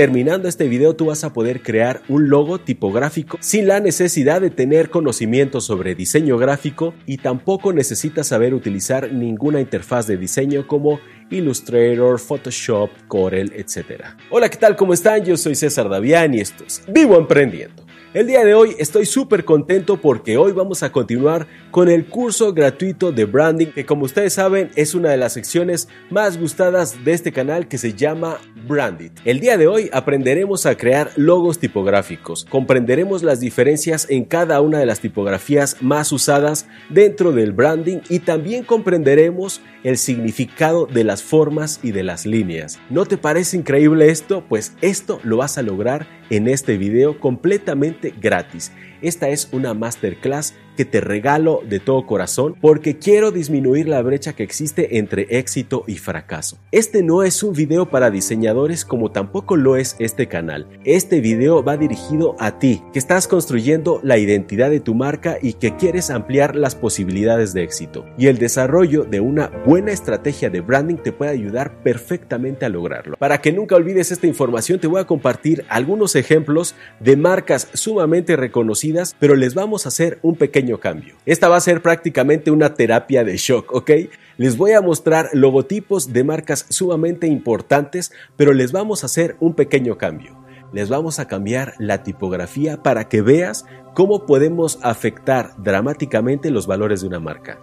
Terminando este video tú vas a poder crear un logo tipográfico sin la necesidad de tener conocimiento sobre diseño gráfico y tampoco necesitas saber utilizar ninguna interfaz de diseño como Illustrator, Photoshop, Corel, etc. Hola, ¿qué tal? ¿Cómo están? Yo soy César Davián y esto es Vivo Emprendiendo. El día de hoy estoy súper contento porque hoy vamos a continuar con el curso gratuito de branding que como ustedes saben es una de las secciones más gustadas de este canal que se llama Brandit. El día de hoy aprenderemos a crear logos tipográficos, comprenderemos las diferencias en cada una de las tipografías más usadas dentro del branding y también comprenderemos el significado de las formas y de las líneas. ¿No te parece increíble esto? Pues esto lo vas a lograr en este video completamente gratis. Esta es una masterclass que te regalo de todo corazón porque quiero disminuir la brecha que existe entre éxito y fracaso. Este no es un video para diseñadores como tampoco lo es este canal. Este video va dirigido a ti que estás construyendo la identidad de tu marca y que quieres ampliar las posibilidades de éxito. Y el desarrollo de una buena estrategia de branding te puede ayudar perfectamente a lograrlo. Para que nunca olvides esta información te voy a compartir algunos ejemplos de marcas sumamente reconocidas, pero les vamos a hacer un pequeño cambio. Esta va a ser prácticamente una terapia de shock, ¿ok? Les voy a mostrar logotipos de marcas sumamente importantes, pero les vamos a hacer un pequeño cambio. Les vamos a cambiar la tipografía para que veas cómo podemos afectar dramáticamente los valores de una marca.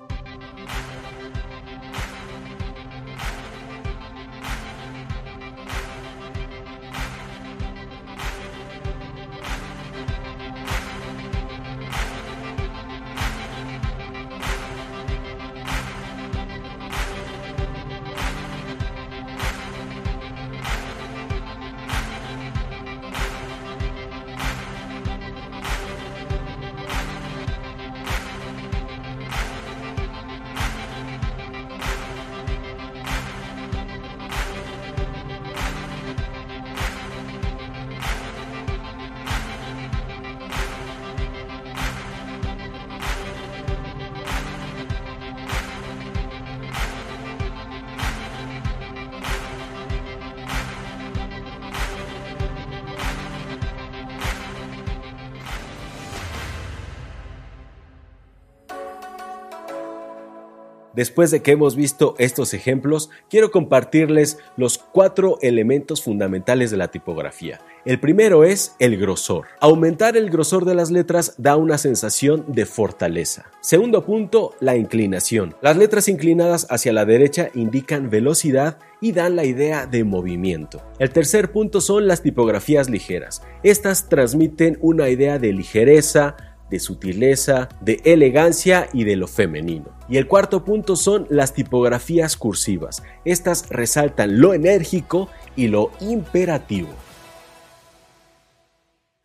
Después de que hemos visto estos ejemplos, quiero compartirles los cuatro elementos fundamentales de la tipografía. El primero es el grosor. Aumentar el grosor de las letras da una sensación de fortaleza. Segundo punto, la inclinación. Las letras inclinadas hacia la derecha indican velocidad y dan la idea de movimiento. El tercer punto son las tipografías ligeras. Estas transmiten una idea de ligereza, de sutileza, de elegancia y de lo femenino. Y el cuarto punto son las tipografías cursivas. Estas resaltan lo enérgico y lo imperativo.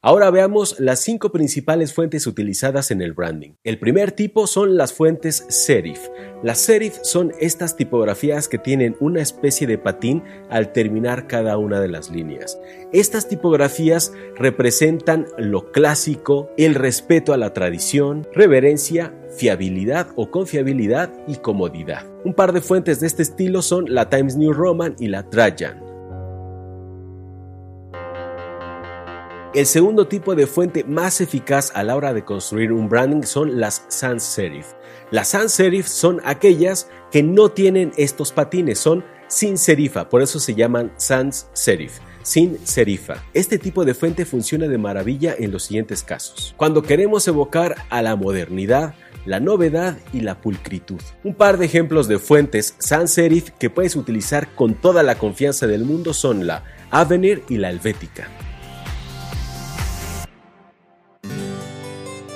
Ahora veamos las cinco principales fuentes utilizadas en el branding. El primer tipo son las fuentes serif. Las serif son estas tipografías que tienen una especie de patín al terminar cada una de las líneas. Estas tipografías representan lo clásico, el respeto a la tradición, reverencia, fiabilidad o confiabilidad y comodidad. Un par de fuentes de este estilo son la Times New Roman y la Trajan. El segundo tipo de fuente más eficaz a la hora de construir un branding son las sans serif. Las sans serif son aquellas que no tienen estos patines, son sin serifa, por eso se llaman sans serif sin serifa. Este tipo de fuente funciona de maravilla en los siguientes casos. Cuando queremos evocar a la modernidad, la novedad y la pulcritud. Un par de ejemplos de fuentes sans serif que puedes utilizar con toda la confianza del mundo son la Avenir y la Helvética.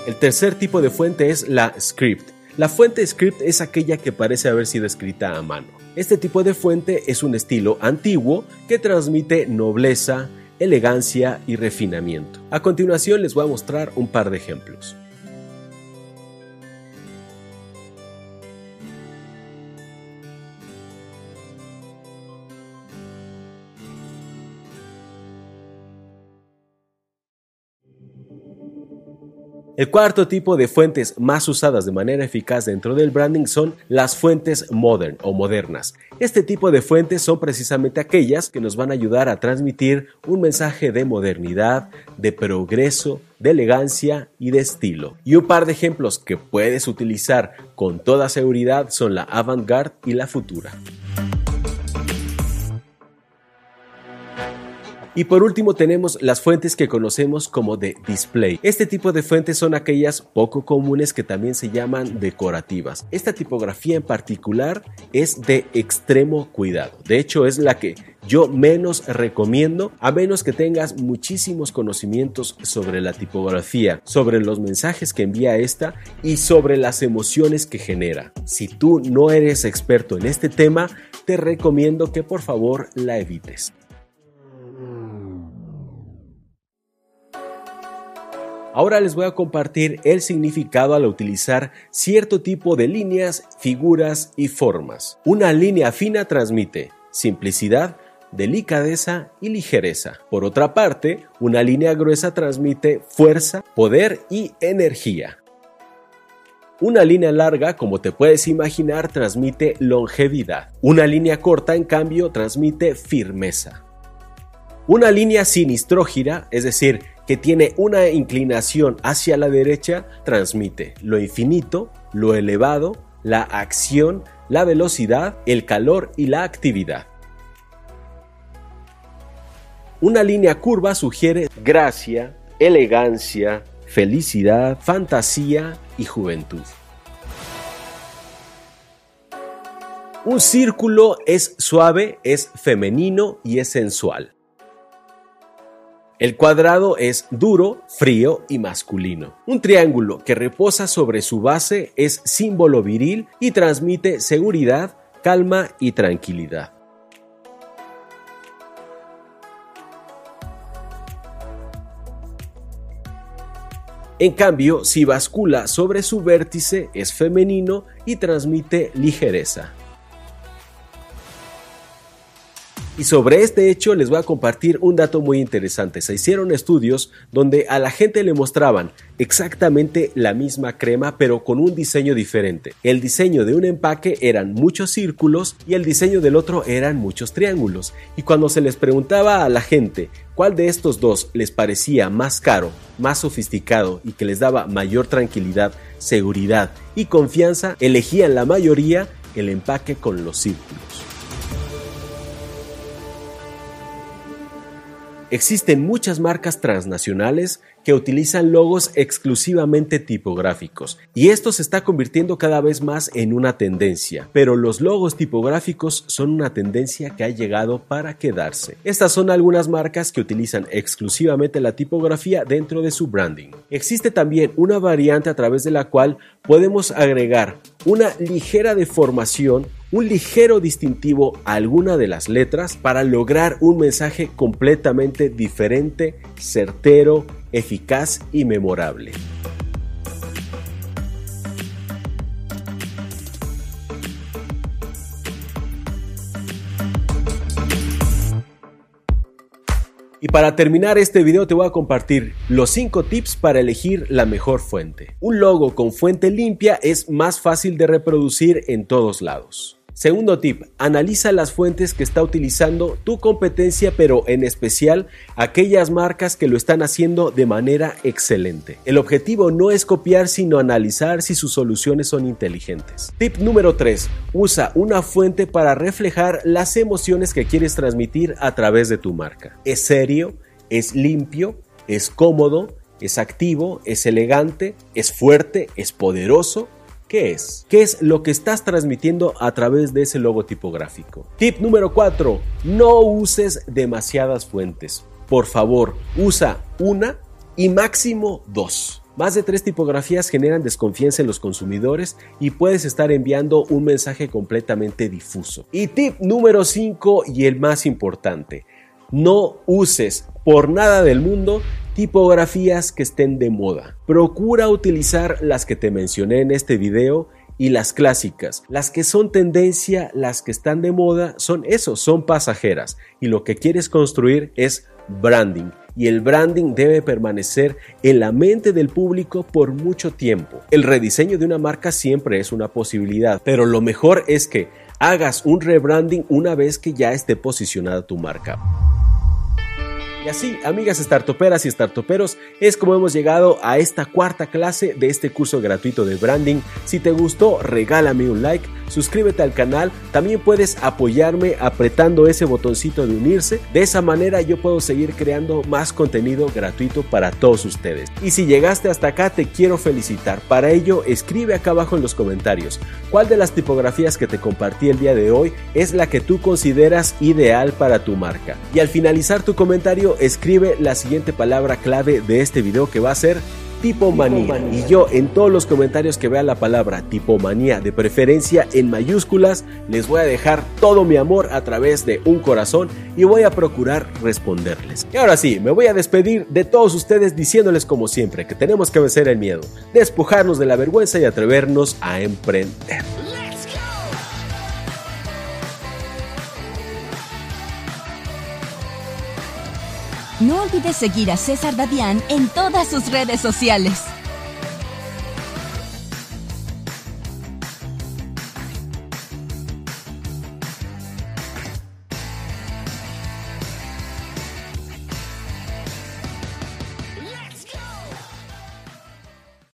El tercer tipo de fuente es la script. La fuente script es aquella que parece haber sido escrita a mano. Este tipo de fuente es un estilo antiguo que transmite nobleza, elegancia y refinamiento. A continuación les voy a mostrar un par de ejemplos. El cuarto tipo de fuentes más usadas de manera eficaz dentro del branding son las fuentes modern o modernas. Este tipo de fuentes son precisamente aquellas que nos van a ayudar a transmitir un mensaje de modernidad, de progreso, de elegancia y de estilo. Y un par de ejemplos que puedes utilizar con toda seguridad son la avant-garde y la futura. Y por último tenemos las fuentes que conocemos como de display. Este tipo de fuentes son aquellas poco comunes que también se llaman decorativas. Esta tipografía en particular es de extremo cuidado. De hecho es la que yo menos recomiendo a menos que tengas muchísimos conocimientos sobre la tipografía, sobre los mensajes que envía esta y sobre las emociones que genera. Si tú no eres experto en este tema, te recomiendo que por favor la evites. Ahora les voy a compartir el significado al utilizar cierto tipo de líneas, figuras y formas. Una línea fina transmite simplicidad, delicadeza y ligereza. Por otra parte, una línea gruesa transmite fuerza, poder y energía. Una línea larga, como te puedes imaginar, transmite longevidad. Una línea corta, en cambio, transmite firmeza. Una línea sinistrógira, es decir, que tiene una inclinación hacia la derecha, transmite lo infinito, lo elevado, la acción, la velocidad, el calor y la actividad. Una línea curva sugiere gracia, elegancia, felicidad, fantasía y juventud. Un círculo es suave, es femenino y es sensual. El cuadrado es duro, frío y masculino. Un triángulo que reposa sobre su base es símbolo viril y transmite seguridad, calma y tranquilidad. En cambio, si bascula sobre su vértice es femenino y transmite ligereza. Y sobre este hecho les voy a compartir un dato muy interesante. Se hicieron estudios donde a la gente le mostraban exactamente la misma crema pero con un diseño diferente. El diseño de un empaque eran muchos círculos y el diseño del otro eran muchos triángulos. Y cuando se les preguntaba a la gente cuál de estos dos les parecía más caro, más sofisticado y que les daba mayor tranquilidad, seguridad y confianza, elegían la mayoría el empaque con los círculos. Existen muchas marcas transnacionales que utilizan logos exclusivamente tipográficos y esto se está convirtiendo cada vez más en una tendencia, pero los logos tipográficos son una tendencia que ha llegado para quedarse. Estas son algunas marcas que utilizan exclusivamente la tipografía dentro de su branding. Existe también una variante a través de la cual podemos agregar una ligera deformación un ligero distintivo a alguna de las letras para lograr un mensaje completamente diferente, certero, eficaz y memorable. Y para terminar este video te voy a compartir los 5 tips para elegir la mejor fuente. Un logo con fuente limpia es más fácil de reproducir en todos lados. Segundo tip, analiza las fuentes que está utilizando tu competencia, pero en especial aquellas marcas que lo están haciendo de manera excelente. El objetivo no es copiar, sino analizar si sus soluciones son inteligentes. Tip número 3, usa una fuente para reflejar las emociones que quieres transmitir a través de tu marca. Es serio, es limpio, es cómodo, es activo, es elegante, es fuerte, es poderoso ¿Qué es? ¿Qué es lo que estás transmitiendo a través de ese logo tipográfico? Tip número 4. No uses demasiadas fuentes. Por favor, usa una y máximo dos. Más de tres tipografías generan desconfianza en los consumidores y puedes estar enviando un mensaje completamente difuso. Y tip número 5 y el más importante. No uses por nada del mundo tipografías que estén de moda. Procura utilizar las que te mencioné en este video y las clásicas. Las que son tendencia, las que están de moda, son eso, son pasajeras. Y lo que quieres construir es branding y el branding debe permanecer en la mente del público por mucho tiempo. El rediseño de una marca siempre es una posibilidad, pero lo mejor es que hagas un rebranding una vez que ya esté posicionada tu marca. Y así, amigas startuperas y startuperos, es como hemos llegado a esta cuarta clase de este curso gratuito de branding. Si te gustó, regálame un like, suscríbete al canal, también puedes apoyarme apretando ese botoncito de unirse. De esa manera yo puedo seguir creando más contenido gratuito para todos ustedes. Y si llegaste hasta acá, te quiero felicitar. Para ello, escribe acá abajo en los comentarios cuál de las tipografías que te compartí el día de hoy es la que tú consideras ideal para tu marca. Y al finalizar tu comentario, escribe la siguiente palabra clave de este video que va a ser tipomanía. Y yo en todos los comentarios que vea la palabra tipomanía, de preferencia en mayúsculas, les voy a dejar todo mi amor a través de un corazón y voy a procurar responderles. Y ahora sí, me voy a despedir de todos ustedes diciéndoles como siempre que tenemos que vencer el miedo, despojarnos de la vergüenza y atrevernos a emprender. No olvides seguir a César Dadián en todas sus redes sociales.